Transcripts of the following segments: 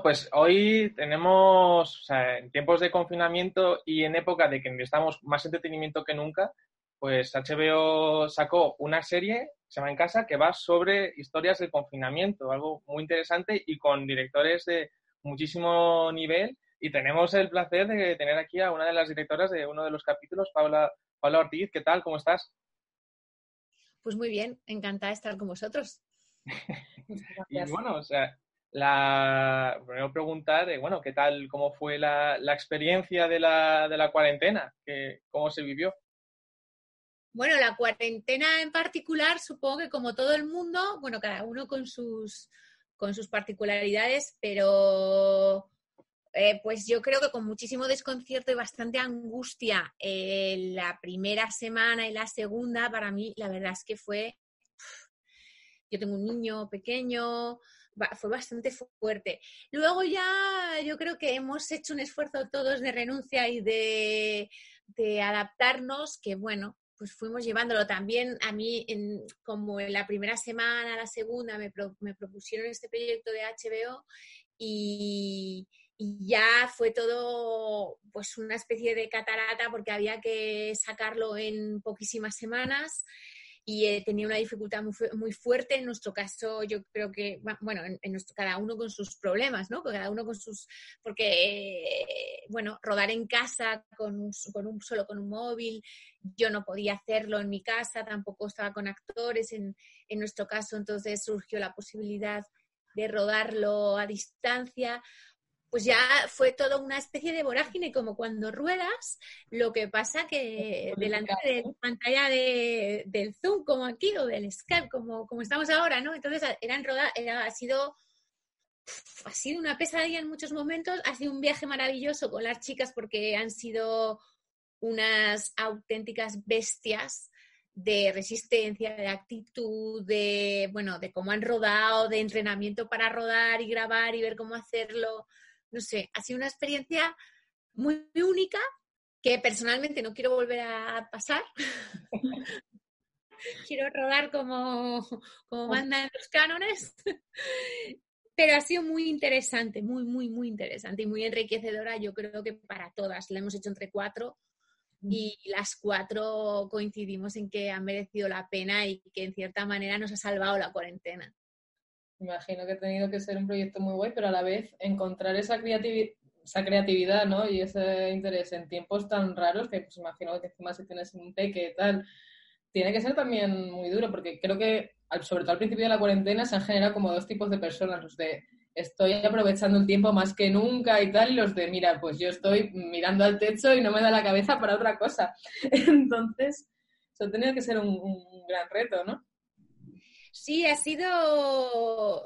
Bueno, pues hoy tenemos, o sea, en tiempos de confinamiento y en época de que necesitamos más entretenimiento que nunca, pues HBO sacó una serie, se llama En Casa, que va sobre historias del confinamiento, algo muy interesante y con directores de muchísimo nivel. Y tenemos el placer de tener aquí a una de las directoras de uno de los capítulos, Paula, Paula Ortiz. ¿Qué tal? ¿Cómo estás? Pues muy bien, encantada de estar con vosotros. y bueno, o sea, la primero preguntar, bueno, ¿qué tal, cómo fue la, la experiencia de la, de la cuarentena? ¿Qué, ¿Cómo se vivió? Bueno, la cuarentena en particular, supongo que como todo el mundo, bueno, cada uno con sus, con sus particularidades, pero eh, pues yo creo que con muchísimo desconcierto y bastante angustia eh, la primera semana y la segunda, para mí la verdad es que fue, yo tengo un niño pequeño, fue bastante fuerte. Luego ya yo creo que hemos hecho un esfuerzo todos de renuncia y de, de adaptarnos, que bueno, pues fuimos llevándolo también a mí, en, como en la primera semana, la segunda, me, me propusieron este proyecto de HBO y, y, ya fue todo pues una especie de catarata porque había que sacarlo en poquísimas semanas y eh, tenía una dificultad muy, fuerte. En nuestro caso, yo creo que, bueno, en, nuestro, cada uno con sus problemas, ¿no? Cada uno con sus, porque, eh, bueno, rodar en casa con, con un, solo con un móvil, yo no podía hacerlo en mi casa, tampoco estaba con actores en, en nuestro caso, entonces surgió la posibilidad de rodarlo a distancia pues ya fue toda una especie de vorágine, como cuando ruedas, lo que pasa que delante de la pantalla de, del Zoom, como aquí, o del Skype, como, como estamos ahora, ¿no? Entonces, eran roda, era, ha sido ha sido una pesadilla en muchos momentos, ha sido un viaje maravilloso con las chicas porque han sido unas auténticas bestias de resistencia, de actitud, de bueno, de cómo han rodado, de entrenamiento para rodar y grabar y ver cómo hacerlo no sé, ha sido una experiencia muy única que personalmente no quiero volver a pasar. quiero rodar como, como mandan los cánones. Pero ha sido muy interesante, muy, muy, muy interesante y muy enriquecedora. Yo creo que para todas. La hemos hecho entre cuatro y las cuatro coincidimos en que ha merecido la pena y que en cierta manera nos ha salvado la cuarentena imagino que ha tenido que ser un proyecto muy guay, pero a la vez encontrar esa, esa creatividad ¿no? y ese interés en tiempos tan raros que pues imagino que encima si tienes un peque y tal, tiene que ser también muy duro porque creo que sobre todo al principio de la cuarentena se han generado como dos tipos de personas, los de estoy aprovechando el tiempo más que nunca y tal, y los de mira, pues yo estoy mirando al techo y no me da la cabeza para otra cosa. Entonces, eso ha tenido que ser un gran reto, ¿no? Sí, ha sido.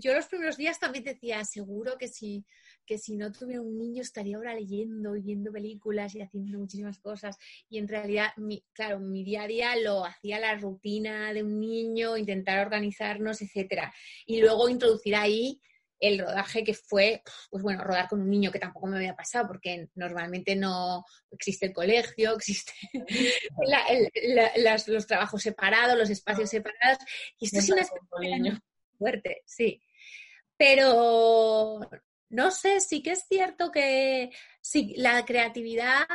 Yo los primeros días también decía, seguro que si, que si no tuviera un niño estaría ahora leyendo y viendo películas y haciendo muchísimas cosas. Y en realidad, mi, claro, mi día a día lo hacía la rutina de un niño, intentar organizarnos, etcétera. Y luego introducir ahí el rodaje que fue, pues bueno, rodar con un niño que tampoco me había pasado porque normalmente no existe el colegio, existe los trabajos separados, los espacios separados. Y esto es una experiencia fuerte, sí. Pero no sé, sí que es cierto que sí, la creatividad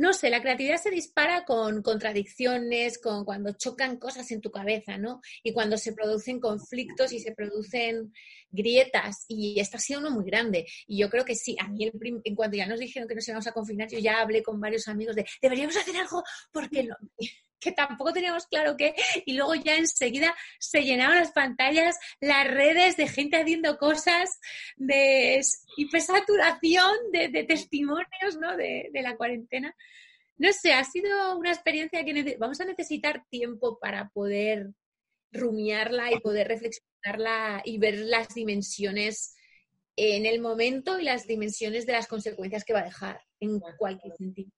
no sé, la creatividad se dispara con contradicciones, con cuando chocan cosas en tu cabeza, ¿no? Y cuando se producen conflictos y se producen grietas. Y esta ha sido uno muy grande. Y yo creo que sí, a mí el en cuanto ya nos dijeron que nos íbamos a confinar, yo ya hablé con varios amigos de, deberíamos hacer algo porque no. Que tampoco teníamos claro qué, y luego ya enseguida se llenaban las pantallas, las redes de gente haciendo cosas, de hipersaturación de, de testimonios ¿no? de, de la cuarentena. No sé, ha sido una experiencia que vamos a necesitar tiempo para poder rumiarla y poder reflexionarla y ver las dimensiones en el momento y las dimensiones de las consecuencias que va a dejar en cualquier sentido.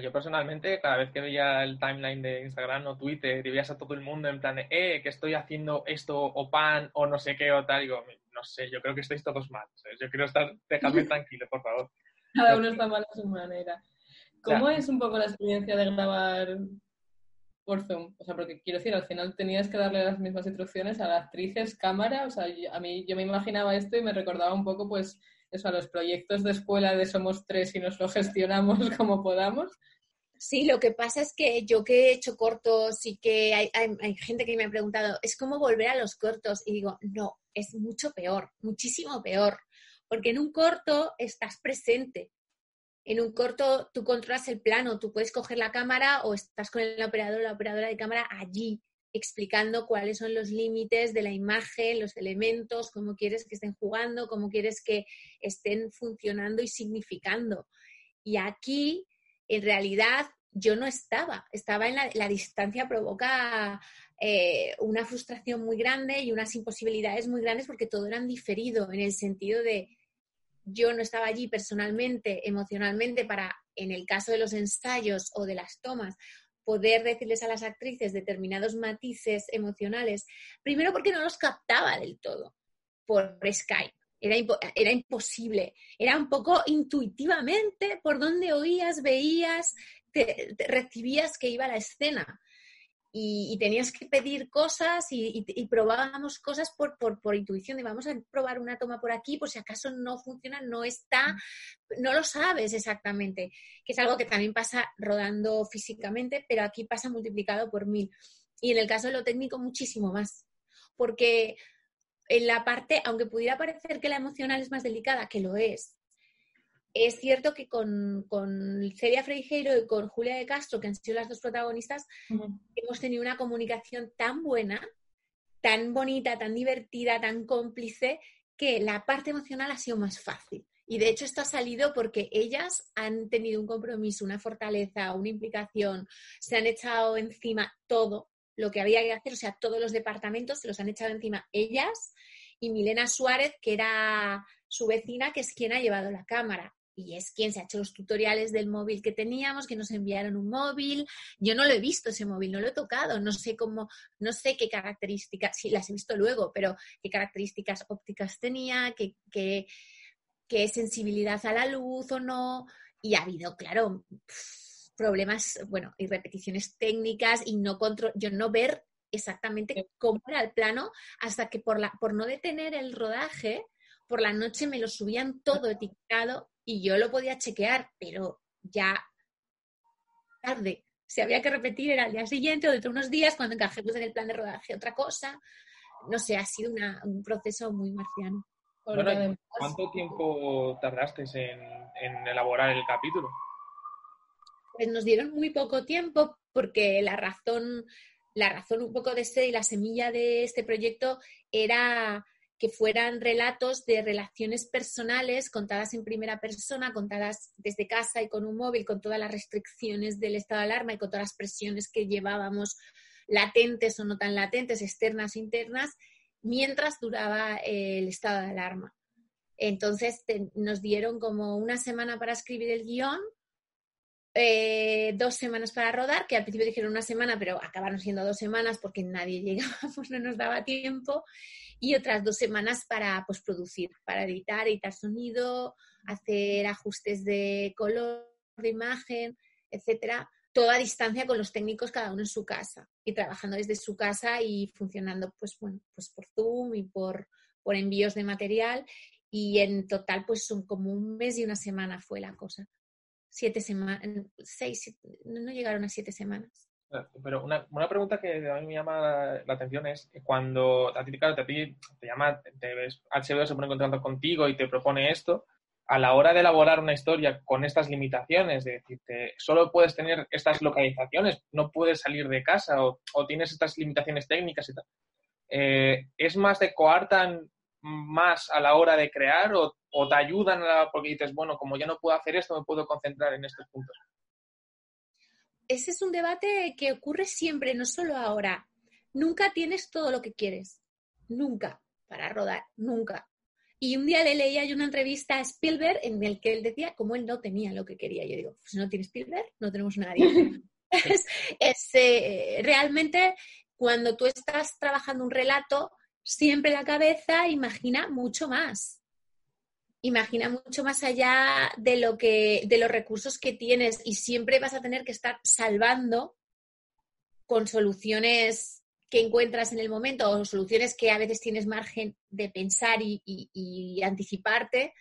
Yo personalmente, cada vez que veía el timeline de Instagram o Twitter y veías a todo el mundo en plan de, eh, que estoy haciendo esto o pan o no sé qué o tal, digo, no sé, yo creo que estáis todos mal. Yo quiero estar, dejadme tranquilo, por favor. Cada uno está mal a su manera. ¿Cómo es un poco la experiencia de grabar por Zoom? O sea, porque quiero decir, al final tenías que darle las mismas instrucciones a las actrices, cámara, o sea, a mí yo me imaginaba esto y me recordaba un poco, pues, eso, a los proyectos de escuela de somos tres y nos lo gestionamos como podamos. Sí, lo que pasa es que yo que he hecho cortos y que hay, gente que me ha preguntado, ¿es como volver a los cortos? Y digo, no, es mucho peor, muchísimo peor, porque en un corto estás presente. En un corto tú controlas el plano, tú puedes coger la cámara o estás con el operador la operadora de cámara allí explicando cuáles son los límites de la imagen, los elementos, cómo quieres que estén jugando, cómo quieres que estén funcionando y significando. Y aquí, en realidad, yo no estaba, estaba en la, distancia provoca eh, una frustración muy grande y unas imposibilidades muy grandes porque todo era diferido en el sentido de yo no estaba allí personalmente, emocionalmente, para, en el caso de los ensayos o de las tomas, poder decirles a las actrices determinados matices emocionales, primero porque no los captaba del todo por Skype. Era, imposible, era un poco intuitivamente por donde oías, veías, recibías que iba la escena y, tenías que pedir cosas y, probábamos cosas por, por, intuición de vamos a probar una toma por aquí, por si acaso no funciona, no está, no lo sabes exactamente, que es algo que también pasa rodando físicamente, pero aquí pasa multiplicado por mil. Y en el caso de lo técnico, muchísimo más, porque en la parte, aunque pudiera parecer que la emocional es más delicada, que lo es, es cierto que con, con Celia Freijeiro y con Julia de Castro, que han sido las dos protagonistas, hemos tenido una comunicación tan buena, tan bonita, tan divertida, tan cómplice, que la parte emocional ha sido más fácil. Y de hecho esto ha salido porque ellas han tenido un compromiso, una fortaleza, una implicación, se han echado encima todo lo que había que hacer, o sea, todos los departamentos se los han echado encima ellas y Milena Suárez, que era su vecina, que es quien ha llevado la cámara y es quien se ha hecho los tutoriales del móvil que teníamos, que nos enviaron un móvil. Yo no lo he visto ese móvil, no lo he tocado, no sé cómo, no sé qué características, sí las he visto luego, pero qué características ópticas tenía, qué, qué, qué sensibilidad a la luz o no. Y ha habido, claro, problemas, bueno, y repeticiones técnicas y no control, yo no ver exactamente cómo era el plano hasta que por, la, por no detener el rodaje, por la noche me lo subían todo etiquetado y yo lo podía chequear, pero ya tarde. Si había que repetir era al día siguiente o dentro de unos días cuando encajemos en el plan de rodaje otra cosa. No sé, ha sido un proceso muy marciano. ¿Cuánto tiempo tardaste en, en elaborar el capítulo? Pues nos dieron muy poco tiempo porque la razón, la razón un poco de este y la semilla de este proyecto era que fueran relatos de relaciones personales contadas en primera persona, contadas desde casa y con un móvil, con todas las restricciones del estado de alarma y con todas las presiones que llevábamos latentes o no tan latentes, externas e internas, mientras duraba el estado de alarma. Entonces nos dieron como una semana para escribir el guion, eh, dos semanas para rodar, que al principio dijeron una semana, pero acabaron siendo dos semanas porque nadie llegaba, pues no nos daba tiempo y otras dos semanas para postproducir, para editar, editar sonido, hacer ajustes de color, de imagen, etcétera, toda a distancia con los técnicos cada uno en su casa y trabajando desde su casa y funcionando pues bueno, pues por Zoom y por, por envíos de material y en total pues son como un mes y una semana fue la cosa. Siete semanas, seis, no llegaron a siete semanas. Pero una, una, pregunta que a mí me llama la atención es cuando a ti, claro, te, te llama, te ves, HBO se pone en contacto contigo y te propone esto, a la hora de elaborar una historia con estas limitaciones, de decirte, solo puedes tener estas localizaciones, no puedes salir de casa o, tienes estas limitaciones técnicas y tal, eh, ¿es más de coartan más a la hora de crear o, te ayudan a, porque dices, bueno, como ya no puedo hacer esto, me puedo concentrar en estos puntos? Ese es un debate que ocurre siempre, no solo ahora. Nunca tienes todo lo que quieres. Nunca. Para rodar. Nunca. Y un día le leía yo una entrevista a Spielberg en el que él decía cómo él no tenía lo que quería. Yo digo, pues no tiene Spielberg, no tenemos nadie. es, eh, realmente cuando tú estás trabajando un relato, siempre la cabeza imagina mucho más. Imagina mucho más allá de lo que, de los recursos que tienes, y siempre vas a tener que estar salvando con soluciones que encuentras en el momento o soluciones que a veces tienes margen de pensar y, anticiparte,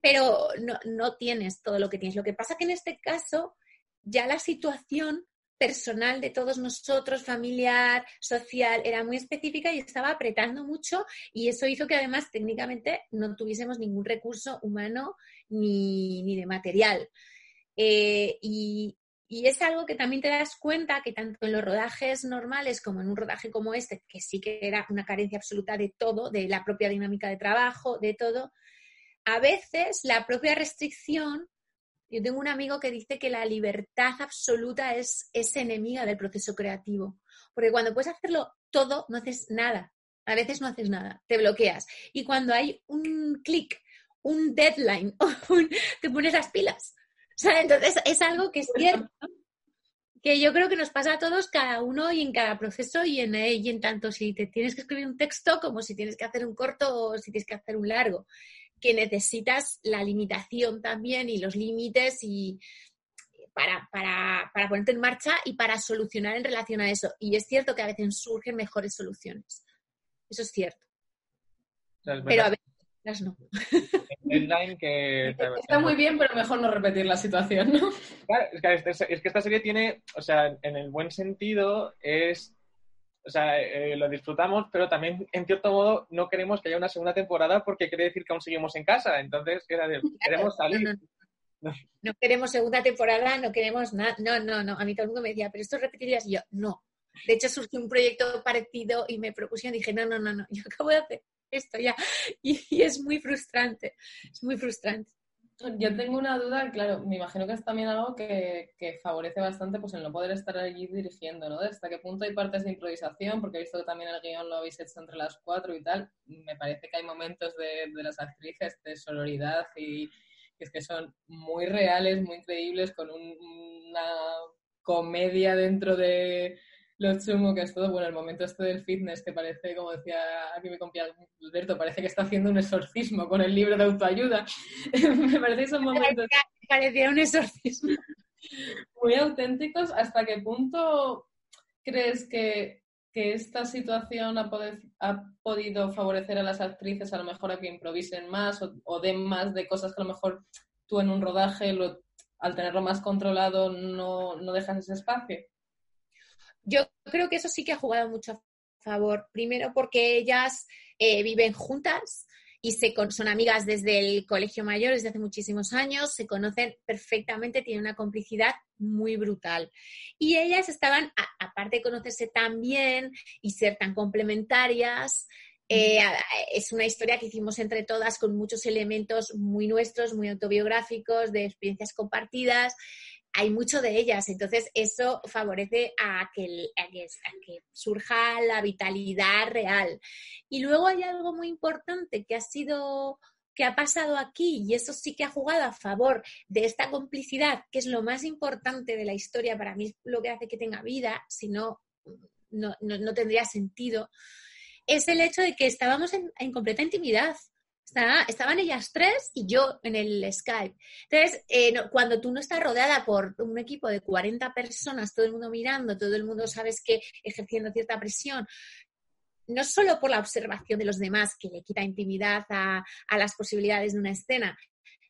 pero no, no, tienes todo lo que tienes. Lo que pasa que en este caso ya la situación personal de todos nosotros, familiar, social, era muy específica y estaba apretando mucho y eso hizo que además técnicamente no tuviésemos ningún recurso humano ni, de material. Eh, y, y es algo que también te das cuenta que tanto en los rodajes normales como en un rodaje como este, que sí que era una carencia absoluta de todo, de la propia dinámica de trabajo, de todo, a veces la propia restricción, yo tengo un amigo que dice que la libertad absoluta es, es enemiga del proceso creativo, porque cuando puedes hacerlo todo, no haces nada, a veces no haces nada, te bloqueas. Y cuando hay un clic, un deadline, te pones las pilas entonces es algo que es cierto, que yo creo que nos pasa a todos, cada uno y en cada proceso y en, y en tanto. Si te tienes que escribir un texto como si tienes que hacer un corto o si tienes que hacer un largo, que necesitas la limitación también y los límites y para, para, para ponerte en marcha y para solucionar en relación a eso. Y es cierto que a veces surgen mejores soluciones. Eso es cierto. Pero a veces no. que... Está muy bien, pero mejor no repetir la situación, ¿no? Claro, este, es que, esta serie tiene, o sea, en el buen sentido, es o sea, eh, lo disfrutamos, pero también, en cierto modo, no queremos que haya una segunda temporada porque quiere decir que aún seguimos en casa. Entonces, queremos salir. No, queremos segunda temporada, no queremos nada. No, no, no. A mí todo el mundo me decía, ¿pero esto repetirías? Y yo, no. De hecho, surgió un proyecto parecido y me propusieron y dije, no, no, no, no. Yo acabo de hacer esto ya. Y, es muy frustrante, es muy frustrante. Yo tengo una duda, claro, me imagino que es también algo que, favorece bastante pues el no poder estar allí dirigiendo, ¿no? hasta qué punto hay partes de improvisación, porque he visto que también el guion lo habéis hecho entre las cuatro y tal. Me parece que hay momentos de, de las actrices de sororidad y que es que son muy reales, muy increíbles, con una comedia dentro de, lo chumo que es todo, bueno, el momento este del fitness que parece, como decía aquí mi compi Alberto, parece que está haciendo un exorcismo con el libro de autoayuda. Me parece esos momentos... Parecía un exorcismo. Muy auténticos. ¿Hasta qué punto crees que, esta situación ha, podido favorecer a las actrices a lo mejor a que improvisen más o, den más de cosas que a lo mejor tú en un rodaje, al tenerlo más controlado, no, no dejas ese espacio? Yo creo que eso sí que ha jugado mucho a favor. Primero porque ellas eh, viven juntas y se son amigas desde el colegio mayor, desde hace muchísimos años, se conocen perfectamente, tienen una complicidad muy brutal. Y ellas estaban, aparte de conocerse tan bien y ser tan complementarias, eh, es una historia que hicimos entre todas con muchos elementos muy nuestros, muy autobiográficos, de experiencias compartidas hay mucho de ellas, entonces eso favorece a que, surja la vitalidad real. Y luego hay algo muy importante que ha sido que ha pasado aquí y eso sí que ha jugado a favor de esta complicidad, que es lo más importante de la historia, para mí lo que hace que tenga vida, si no, no, tendría sentido, es el hecho de que estábamos en completa intimidad estaban ellas tres y yo en el Skype. Entonces, eh, cuando tú no estás rodeada por un equipo de 40 personas, todo el mundo mirando, todo el mundo sabes que ejerciendo cierta presión, no solo por la observación de los demás, que le quita intimidad a, a las posibilidades de una escena,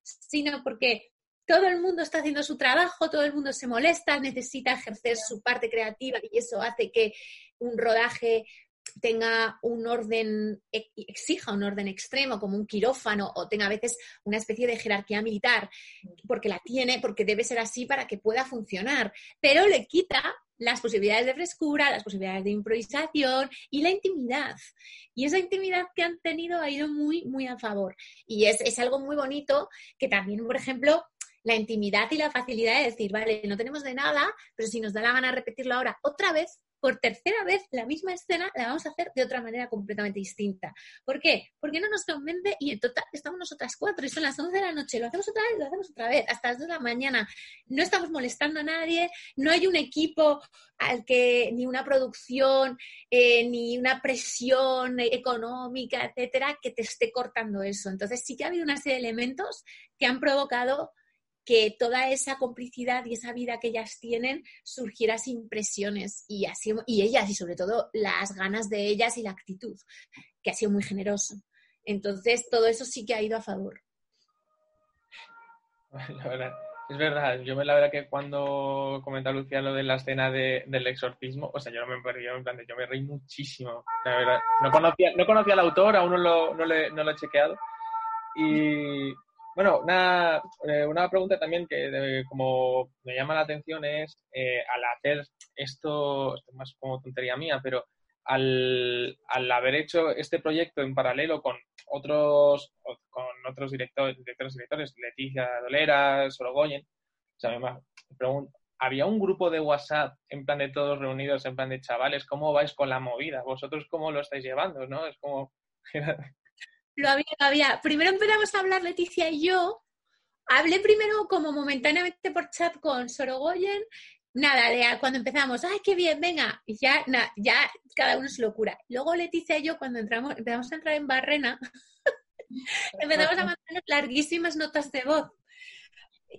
sino porque todo el mundo está haciendo su trabajo, todo el mundo se molesta, necesita ejercer su parte creativa y eso hace que un rodaje tenga un orden, e, exija un orden extremo como un quirófano o tenga a veces una especie de jerarquía militar, porque la tiene, porque debe ser así para que pueda funcionar, pero le quita las posibilidades de frescura, las posibilidades de improvisación y la intimidad. Y esa intimidad que han tenido ha ido muy, muy a favor. Y es, es algo muy bonito que también, por ejemplo, la intimidad y la facilidad de decir, vale, no tenemos de nada, pero si nos da la gana repetirlo ahora otra vez, por tercera vez la misma escena la vamos a hacer de otra manera completamente distinta. ¿Por qué? Porque no nos convence y en total estamos nosotras cuatro y son las 11 de la noche, lo hacemos otra vez, lo hacemos otra vez, hasta las 2 de la mañana. No estamos molestando a nadie, no hay un equipo al que ni una producción, eh, ni una presión económica, etcétera, que te esté cortando eso. Entonces sí que ha habido una serie de elementos que han provocado que toda esa complicidad y esa vida que ellas tienen surgiera sin presiones y, así, y ellas, y sobre todo las ganas de ellas y la actitud, que ha sido muy generoso. Entonces, todo eso sí que ha ido a favor. La verdad, es verdad, yo me la verdad que cuando comenta Lucía lo de la escena del exorcismo, o sea, yo no me perdí, yo me reí muchísimo, la verdad. No conocía, no conocía al autor, aún no lo, no, no lo he chequeado. Y, bueno, una, eh, una pregunta también que como me llama la atención es, eh, al hacer esto, esto es más como tontería mía, pero al, al, haber hecho este proyecto en paralelo con otros con otros directores, directores directores, Leticia Dolera, Sorogoyen, o sea, me pregunto, ¿había un grupo de WhatsApp en plan de todos reunidos, en plan de chavales, cómo vais con la movida? ¿Vosotros cómo lo estáis llevando, no? Es como... Lo había, lo había. Primero empezamos a hablar Leticia y yo. Hablé primero como momentáneamente por chat con Sorogoyen. Nada, cuando empezamos, ¡ay, qué bien, venga! Y ya, ya cada uno es locura. Luego Leticia y yo, cuando entramos, empezamos a entrar en Barrena, empezamos a mandarnos larguísimas notas de voz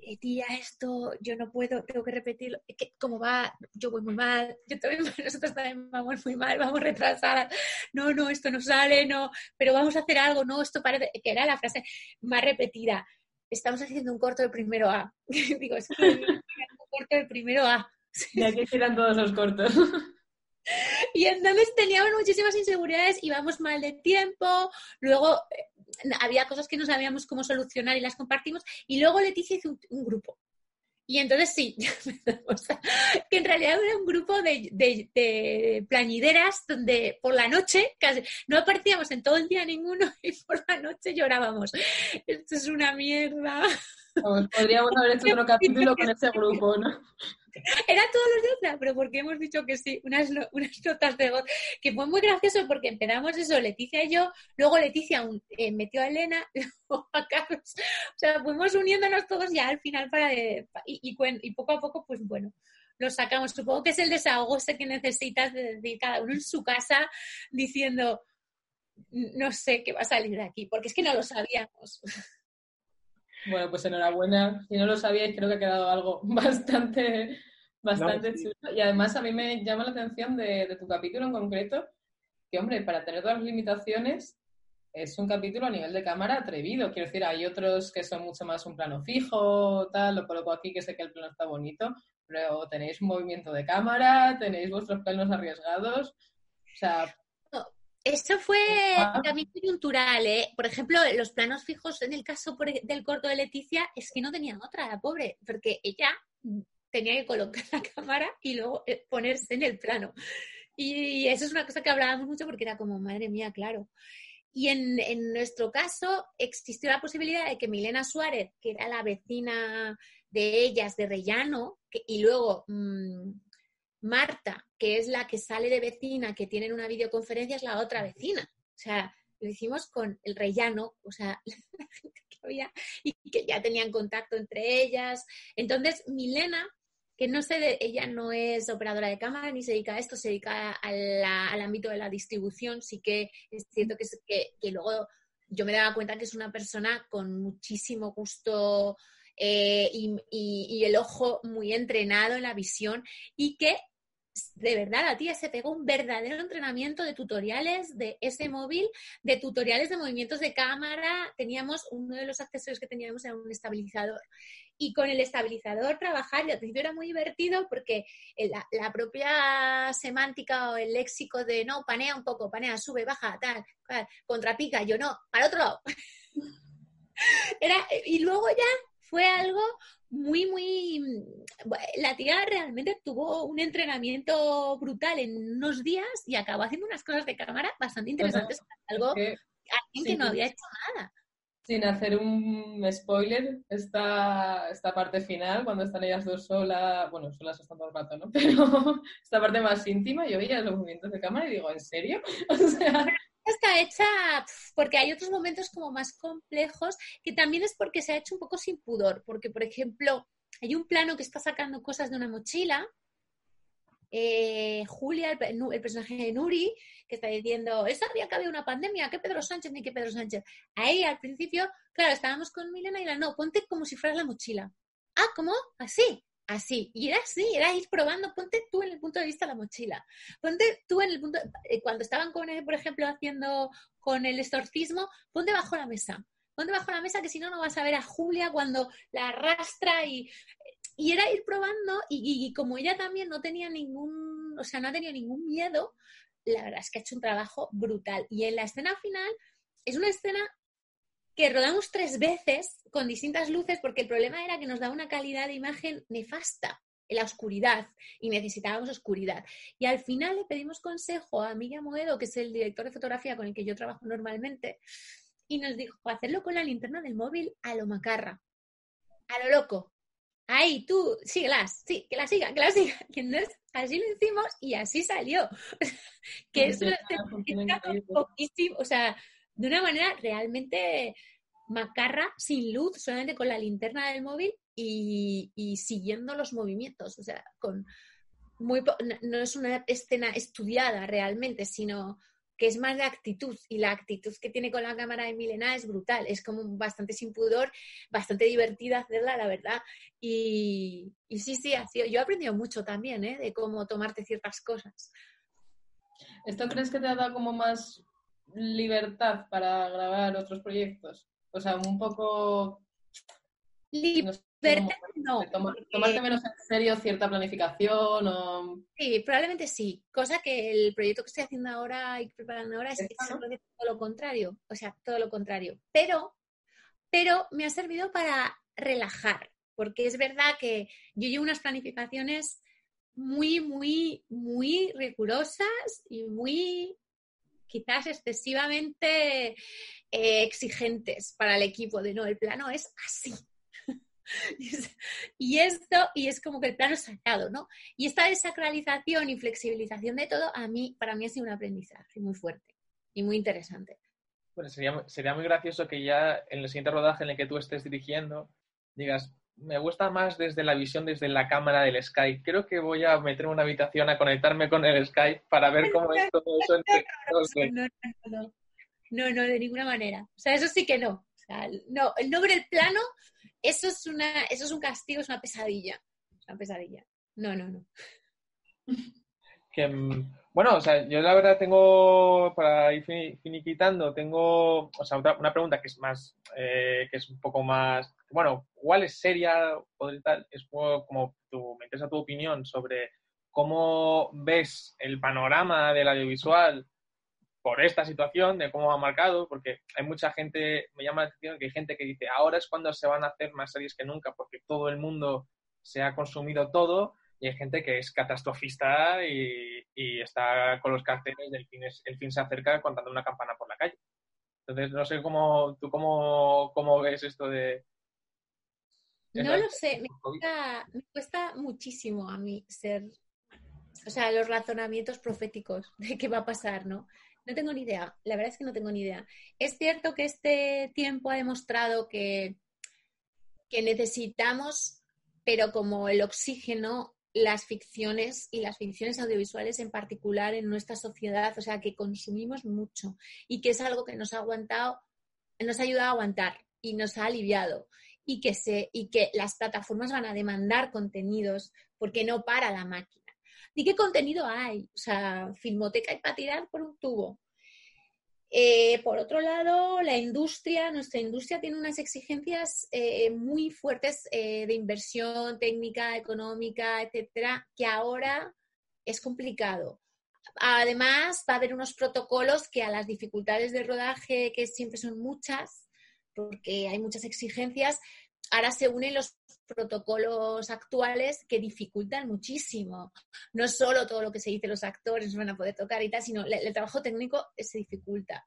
eh, tía, esto yo no puedo, tengo que repetirlo, que, ¿cómo va? Yo voy muy mal, yo también, nosotros también vamos muy mal, vamos retrasadas, no, no, esto no sale, no, pero vamos a hacer algo, no, esto parece, que era la frase más repetida, estamos haciendo un corto de primero A. Digo, es que un corto de primero A. Y aquí tiran todos los cortos. Y entonces teníamos muchísimas inseguridades, íbamos mal de tiempo, luego eh, había cosas que no sabíamos cómo solucionar y las compartimos. Y luego Leticia hizo un, grupo. Y entonces sí, que en realidad era un grupo de, plañideras donde por la noche casi, no aparecíamos en todo el día ninguno y por la noche llorábamos. Esto es una mierda. podríamos haber hecho otro capítulo con ese grupo, ¿no? Era todos los días, pero porque hemos dicho que sí, unas, unas notas de voz, que fue muy gracioso porque empezamos eso, Leticia y yo, luego Leticia eh, metió a Elena, luego a Carlos, o sea, fuimos uniéndonos todos ya al final y, poco a poco, pues bueno, lo sacamos. Supongo que es el desahogo ese que necesitas de decir cada uno en su casa diciendo, no sé qué va a salir de aquí, porque es que no lo sabíamos. Bueno, pues enhorabuena. Si no lo sabíais, creo que ha quedado algo bastante, bastante chulo. Y además a mí me llama la atención de, tu capítulo en concreto, que hombre, para tener todas las limitaciones, es un capítulo a nivel de cámara atrevido. Quiero decir, hay otros que son mucho más un plano fijo, tal, lo coloco aquí que sé que el plano está bonito, pero tenéis un movimiento de cámara, tenéis vuestros planos arriesgados. O sea, eso fue también coyuntural, ¿eh? Por ejemplo, los planos fijos en el caso e, del corto de Leticia es que no tenían otra, la pobre, porque ella tenía que colocar la cámara y luego eh, ponerse en el plano. Y eso es una cosa que hablábamos mucho porque era como, madre mía, claro. Y en, en nuestro caso existió la posibilidad de que Milena Suárez, que era la vecina de ellas de Rellano, y luego mm, Marta, que es la que sale de vecina, que tienen una videoconferencia, es la otra vecina. O sea, lo hicimos con el rellano, o sea, la gente que había y que ya tenían contacto entre ellas. Entonces, Milena, que no sé, ella no es operadora de cámara ni se dedica a esto, se dedica al ámbito de la distribución, sí que es cierto que, que, que luego yo me daba cuenta que es una persona con muchísimo gusto eh, y, el ojo muy entrenado en la visión y que de verdad, la tía se pegó un verdadero entrenamiento de tutoriales de ese móvil, de tutoriales de movimientos de cámara. Teníamos, uno de los accesorios que teníamos era un estabilizador. Y con el estabilizador trabajar, y al principio era muy divertido porque la, propia semántica o el léxico de no, panea un poco, panea, sube, baja, tal, tal contrapica, yo no, para otro lado. Era, y luego ya fue algo muy, muy... La tía realmente tuvo un entrenamiento brutal en unos días y acabó haciendo unas cosas de cámara bastante interesantes. algo que, alguien que no había hecho nada. Sin hacer un spoiler, esta, esta parte final, cuando están ellas dos solas, bueno, solas están todo el rato, ¿no? Pero esta parte más íntima, yo veía los movimientos de cámara y digo, ¿en serio? O sea, está hecha porque hay otros momentos como más complejos que también es porque se ha hecho un poco sin pudor, porque por ejemplo hay un plano que está sacando cosas de una mochila, eh, Julia, el, personaje de Nuri, que está diciendo, ¿es sabía que había una pandemia, ¿qué Pedro Sánchez ni qué Pedro Sánchez? Ahí al principio, claro, estábamos con Milena y la no, ponte como si fueras la mochila. Ah, ¿cómo? Así así. Y era así, era ir probando, ponte tú en el punto de vista de la mochila. Ponte tú en el punto, eh, cuando estaban con, por ejemplo, haciendo con el exorcismo, ponte bajo la mesa. Ponte bajo la mesa que si no, no vas a ver a Julia cuando la arrastra y, y era ir probando y, como ella también no tenía ningún, o sea, no ha tenido ningún miedo, la verdad es que ha hecho un trabajo brutal. Y en la escena final es una escena que rodamos tres veces con distintas luces porque el problema era que nos daba una calidad de imagen nefasta en la oscuridad y necesitábamos oscuridad. Y al final le pedimos consejo a Miguel Moedo, que es el director de fotografía con el que yo trabajo normalmente, y nos dijo hacerlo con la linterna del móvil a lo macarra, a lo loco. Ahí, tú, síguelas, sí, que la siga, que la siga. Y entonces así lo hicimos y así salió. que es una poquísimo, o sea, de una manera realmente macarra, sin luz, solamente con la linterna del móvil y, siguiendo los movimientos. O sea, con muy no es una escena estudiada realmente, sino que es más de actitud y la actitud que tiene con la cámara de Milena es brutal, es como bastante sin pudor, bastante divertida hacerla, la verdad. Y, sí, sí, yo he aprendido mucho también ¿eh? de cómo tomarte ciertas cosas. ¿Esto crees que te ha dado como más libertad para grabar otros proyectos? O sea, un poco... Libertad no. tomarte menos en serio cierta planificación o... Sí, probablemente sí. Cosa que el proyecto que estoy haciendo ahora y preparando ahora es, todo lo contrario. O sea, todo lo contrario. Pero, pero me ha servido para relajar. Porque es verdad que yo llevo unas planificaciones muy, muy, muy rigurosas y muy quizás excesivamente eh, exigentes para el equipo, de no, el plano es así. y esto, y es como que el plano es sagrado, ¿no? Y esta desacralización y flexibilización de todo, a mí, para mí ha sido un aprendizaje muy fuerte y muy interesante. Bueno, sería, sería muy gracioso que ya en el siguiente rodaje en el que tú estés dirigiendo, digas, me gusta más desde la visión, desde la cámara del Skype. Creo que voy a meterme en una habitación a conectarme con el Skype para ver cómo es todo eso entre no, no, no, no, no, de ninguna manera. O sea, eso sí que no. O sea, no, el no ver el plano, eso es una, eso es un castigo, es una pesadilla. Una pesadilla. No, no, no. Que, mm, bueno, o sea, yo la verdad tengo, para ir finiquitando, tengo, o sea, una pregunta que es más, eh, que es un poco más, bueno, ¿cuál es seria? Es como tú, me interesa tu opinión sobre cómo ves el panorama del audiovisual por esta situación, de cómo ha marcado, porque hay mucha gente, me llama la atención que hay gente que dice, ahora es cuando se van a hacer más series que nunca, porque todo el mundo se ha consumido todo, y hay gente que es catastrofista y, está con los carteles del fin, el fin se acerca contando una campana por la calle. Entonces, no sé cómo, tú cómo, cómo ves esto de... No lo sé, me cuesta, me cuesta muchísimo a mí ser, o sea, los razonamientos proféticos de qué va a pasar, ¿no? No tengo ni idea, la verdad es que no tengo ni idea. Es cierto que este tiempo ha demostrado que, que necesitamos, pero como el oxígeno, las ficciones y las ficciones audiovisuales en particular en nuestra sociedad, o sea, que consumimos mucho y que es algo que nos ha aguantado, nos ha ayudado a aguantar y nos ha aliviado y que, se, y que las plataformas van a demandar contenidos porque no para la máquina. ¿Y qué contenido hay? O sea, filmoteca y para tirar por un tubo. Eh, por otro lado, la industria, nuestra industria tiene unas exigencias eh, muy fuertes eh, de inversión técnica, económica, etcétera, que ahora es complicado. Además, va a haber unos protocolos que a las dificultades de rodaje, que siempre son muchas, porque hay muchas exigencias, ahora se unen los protocolos actuales que dificultan muchísimo. No solo todo lo que se dice los actores van a poder tocar y tal, sino el, trabajo técnico se dificulta.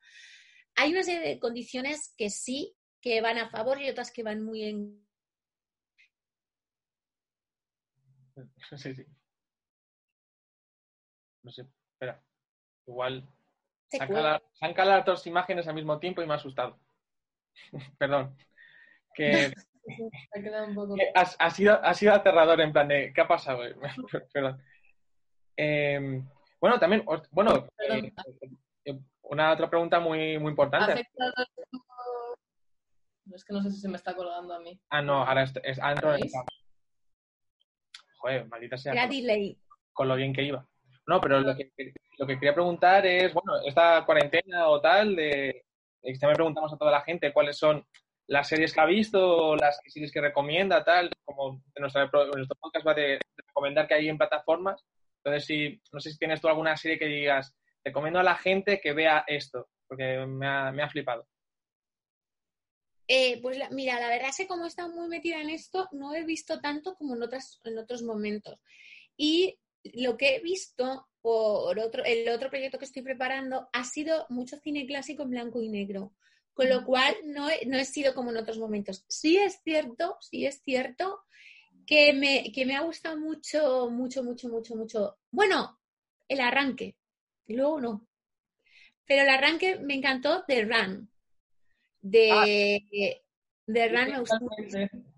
Hay una serie de condiciones que sí, que van a favor y otras que van muy en... Sí, sí. No sé, espera. Igual. han calado las dos imágenes al mismo tiempo y me ha asustado. Perdón. Que ha, sido, ha sido aterrador en plan de, ¿qué ha pasado? Perdón. Em, bueno, también, bueno, eh, eh, una otra pregunta muy, muy importante. Es que no sé si se me está colgando a mí. Ah, no, ahora es, es Joder, maldita sea. Era delay. Con lo bien que iba. No, pero lo que, lo que quería preguntar es, bueno, esta cuarentena o tal, de, de me preguntamos a toda la gente cuáles son las series que ha visto, las series que recomienda, tal, como nuestro podcast va de, recomendar que hay en plataformas. Entonces, si, no sé si tienes tú alguna serie que digas, recomiendo a la gente que vea esto, porque me ha, me ha flipado. Eh, pues mira, la verdad es que como he estado muy metida en esto, no he visto tanto como en, otras, en otros momentos. Y lo que he visto por otro, el otro proyecto que estoy preparando ha sido mucho cine clásico en blanco y negro con lo cual no he, no he sido como en otros momentos. Sí es cierto, sí es cierto que me, que me ha gustado mucho, mucho, mucho, mucho, mucho. Bueno, el arranque, luego no. Pero el arranque me encantó de Run. De, ah. de Run me gustó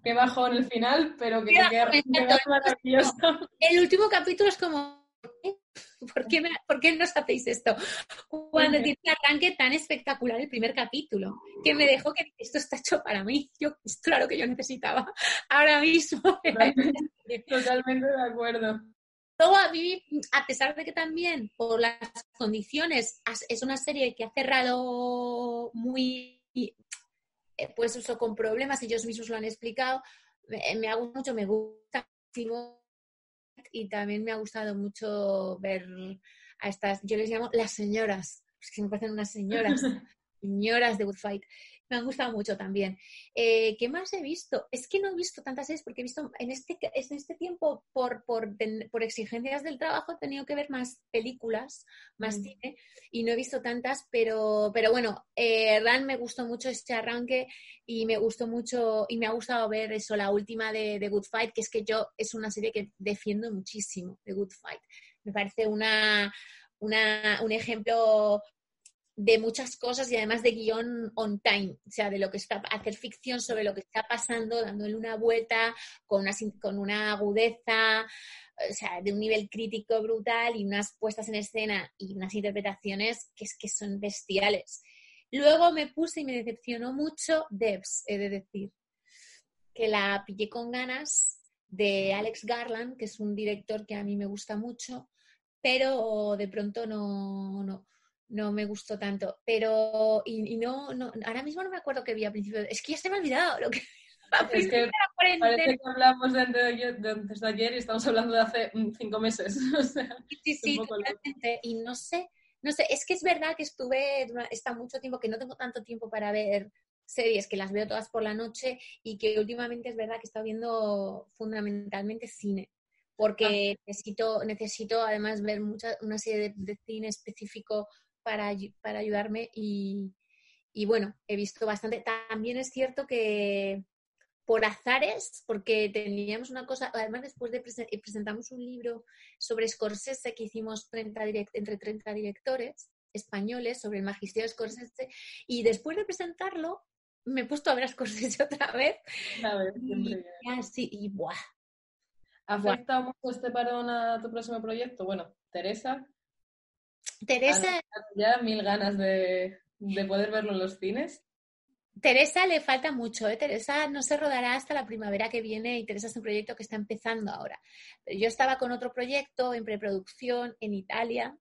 Qué bajo en el final, pero que, te queda maravilloso. El último capítulo es como, ¿Por qué, ¿Por qué nos hacéis esto? Cuando tiene un arranque tan espectacular el primer capítulo, que me dejó que esto está hecho para mí. Yo, es claro que yo necesitaba ahora mismo. Totalmente de acuerdo. Luego a mí, a pesar de que también por las condiciones es una serie que ha cerrado muy, eh, pues eso, con problemas, ellos mismos lo han explicado, me, me ha gustado mucho, me gusta muchísimo y también me ha gustado mucho ver a estas, yo les llamo las señoras, que me parecen unas señoras, señoras de Good Fight. Me han gustado mucho también. Eh, ¿Qué más he visto? Es que no he visto tantas series porque he visto en este, en este tiempo, por, por, por exigencias del trabajo, he tenido que ver más películas, más mm. cine, y no he visto tantas, pero, pero bueno, eh, Ran me gustó mucho este arranque y me gustó mucho, y me ha gustado ver eso, la última de, de Good Fight, que es que yo es una serie que defiendo muchísimo, de Good Fight. Me parece una, una, un ejemplo de muchas cosas y además de guion on time, o sea, de lo que está, hacer ficción sobre lo que está pasando, dándole una vuelta con una, con una agudeza, o sea, de un nivel crítico brutal y unas puestas en escena y unas interpretaciones que, es, que son bestiales. Luego me puse y me decepcionó mucho Devs, he de decir, que la pillé con ganas de Alex Garland, que es un director que a mí me gusta mucho, pero de pronto no no me gustó tanto. Pero, y, no, no, ahora mismo no me acuerdo qué vi al principio. Es que ya se me ha olvidado lo que es que parece que hablamos de, de, de, ayer y estamos hablando de hace mm, cinco meses. sí, sí, totalmente. Y no sé, no sé, es que es verdad que estuve, está mucho tiempo, que no tengo tanto tiempo para ver series, que las veo todas por la noche y que últimamente es verdad que he estado viendo fundamentalmente cine. Porque ah. necesito, necesito además ver mucha, una serie de cine específico para, para ayudarme y, y, bueno, he visto bastante. También es cierto que por azares, porque teníamos una cosa, además después de presentar presentamos un libro sobre Scorsese que hicimos 30 entre 30 directores españoles sobre el magisterio de Scorsese y después de presentarlo me he puesto a ver a Scorsese otra vez. A ver, y, así, y buah. ¿Afecta mucho este parón a tu próximo proyecto? Bueno, Teresa, Teresa. Ya mil ganas de, poder verlo en los cines. Teresa le falta mucho, ¿eh? Teresa no se rodará hasta la primavera que viene y Teresa es un proyecto que está empezando ahora. Yo estaba con otro proyecto en preproducción en Italia,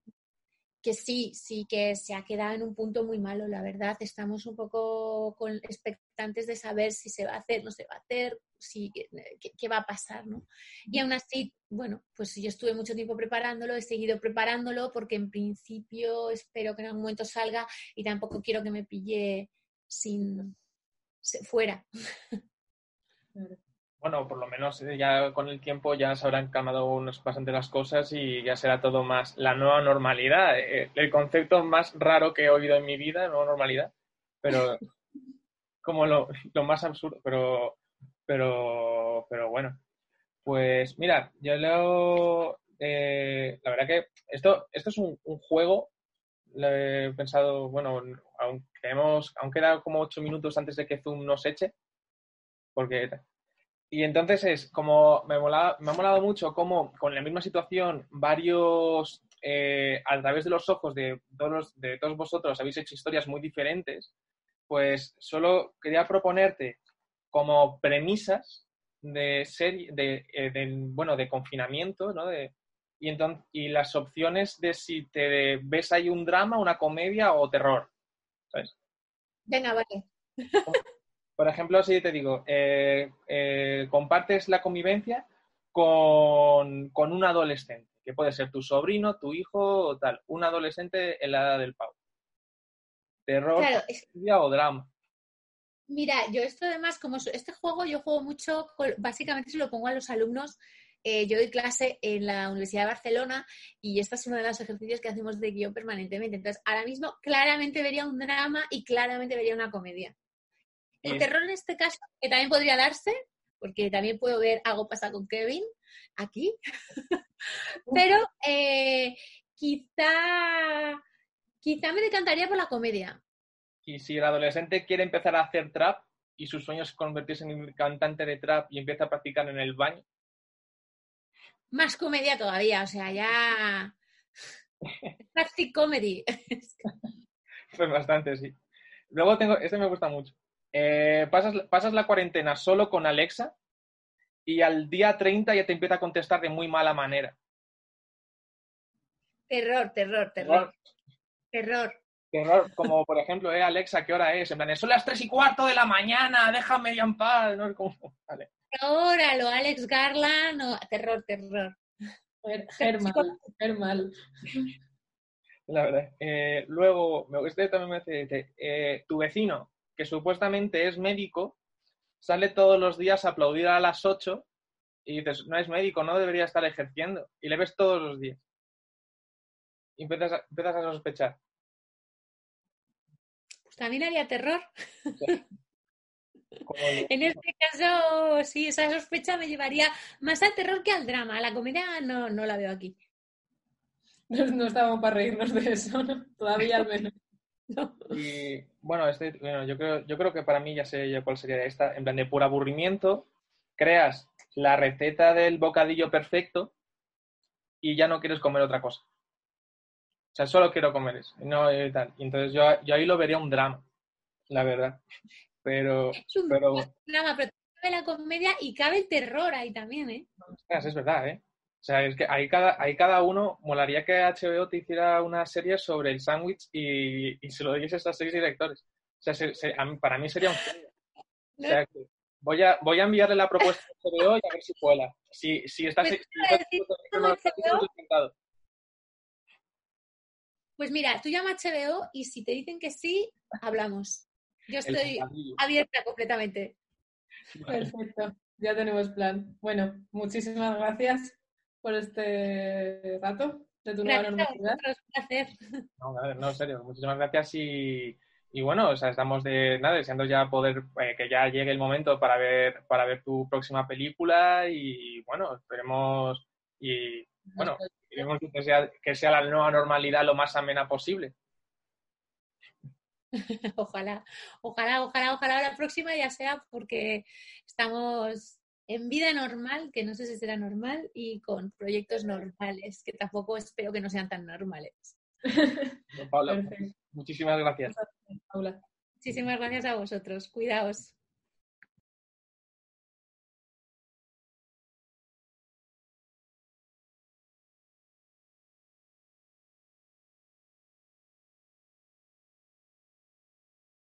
que sí, sí que se ha quedado en un punto muy malo, la verdad. Estamos un poco expectantes de saber si se va a hacer, no se va a hacer, si, qué, va a pasar, ¿no? Y aún así, bueno, pues yo estuve mucho tiempo preparándolo, he seguido preparándolo porque en principio espero que en algún momento salga y tampoco quiero que me pille sin fuera. Bueno, por lo menos eh, ya con el tiempo ya se habrán calmado unos bastante las cosas y ya será todo más la nueva normalidad. Eh, el concepto más raro que he oído en mi vida, nueva normalidad, pero como lo, más absurdo, pero, pero, pero bueno. Pues mira, yo leo, eh, la verdad que esto, esto es un, juego, lo he pensado, bueno, aunque hemos, aún queda como ocho minutos antes de que Zoom nos eche, porque y entonces es como me, me ha molado mucho cómo con la misma situación varios, eh, a través de los ojos de todos, de todos vosotros habéis hecho historias muy diferentes, pues solo quería proponerte como premisas de serie, de, eh, bueno, de confinamiento, ¿no? De, y, entonces, y las opciones de si te ves ahí un drama, una comedia o terror. ¿Sabes? Venga, vale. Por ejemplo, si te digo, eh, eh, compartes la convivencia con, un adolescente, que puede ser tu sobrino, tu hijo o tal, un adolescente en la edad del pavo. Terror, o drama. Mira, yo esto además, como este juego, yo juego mucho, básicamente se lo pongo a los alumnos. Eh, yo doy clase en la Universidad de Barcelona y este es uno de los ejercicios que hacemos de guion permanentemente. Entonces, ahora mismo claramente vería un drama y claramente vería una comedia. El terror en este caso, que también podría darse, porque también puedo ver algo pasa con Kevin aquí, pero eh, quizá, quizá me decantaría por la comedia. Y si el adolescente quiere empezar a hacer trap y su sueño es convertirse en un cantante de trap y empieza a practicar en el baño. Más comedia todavía, o sea, ya. Plastic comedy. pues bastante, sí. Luego tengo, este me gusta mucho. Eh, pasas, pasas la cuarentena solo con Alexa y al día 30 ya te empieza a contestar de muy mala manera. Terror, terror, terror. Terror. Terror, como por ejemplo, eh, Alexa, ¿qué hora es? En plan, son las tres y cuarto de la mañana, déjame ya en paz. ¿no? Como, vale. Ahora, lo Alex Garland, o... terror, terror. Germal, Germal. La verdad. Eh, luego, este también me dice, eh, tu vecino, que supuestamente es médico, sale todos los días a aplaudir a las 8 y dices, no es médico, no debería estar ejerciendo. Y le ves todos los días. Y empiezas a, empiezas a sospechar. Pues también haría terror. en este caso, sí, esa sospecha me llevaría más al terror que al drama. La comedia no, no la veo aquí. No, estamos para reírnos de eso, todavía al menos. Y bueno, este, bueno yo, creo, yo creo que para mí ya sé cuál sería esta. En plan de puro aburrimiento, creas la receta del bocadillo perfecto y ya no quieres comer otra cosa. O sea, solo quiero comer eso. No, y tal. Y entonces yo, yo, ahí lo vería un drama, la verdad. Pero. Es un pero... drama, pero cabe la comedia y cabe el terror ahí también, ¿eh? Es verdad, ¿eh? O sea, es que ahí cada, ahí cada uno, molaría que HBO te hiciera una serie sobre el sándwich y, se lo diese a estos seis directores. O sea, para mí sería un O sea, voy a, voy a enviarle la propuesta a HBO y a ver si cuela. Si, si estás, pues, pues mira, tú llama a HBO y si te dicen que sí, hablamos. Yo estoy abierta completamente. Perfecto, ya tenemos plan. Bueno, muchísimas gracias por este rato de tu nueva normalidad. No, no, en serio, muchísimas gracias y, y bueno, o sea, estamos de nada, deseando ya poder eh, que ya llegue el momento para ver para ver tu próxima película y bueno, esperemos y bueno, queremos que sea, que sea la nueva normalidad lo más amena posible. ojalá, ojalá, ojalá, ojalá la próxima ya sea porque estamos en vida normal, que no sé si será normal, y con proyectos normales, que tampoco espero que no sean tan normales. Paula, muchísimas gracias. Paula. Muchísimas gracias a vosotros. Cuidaos.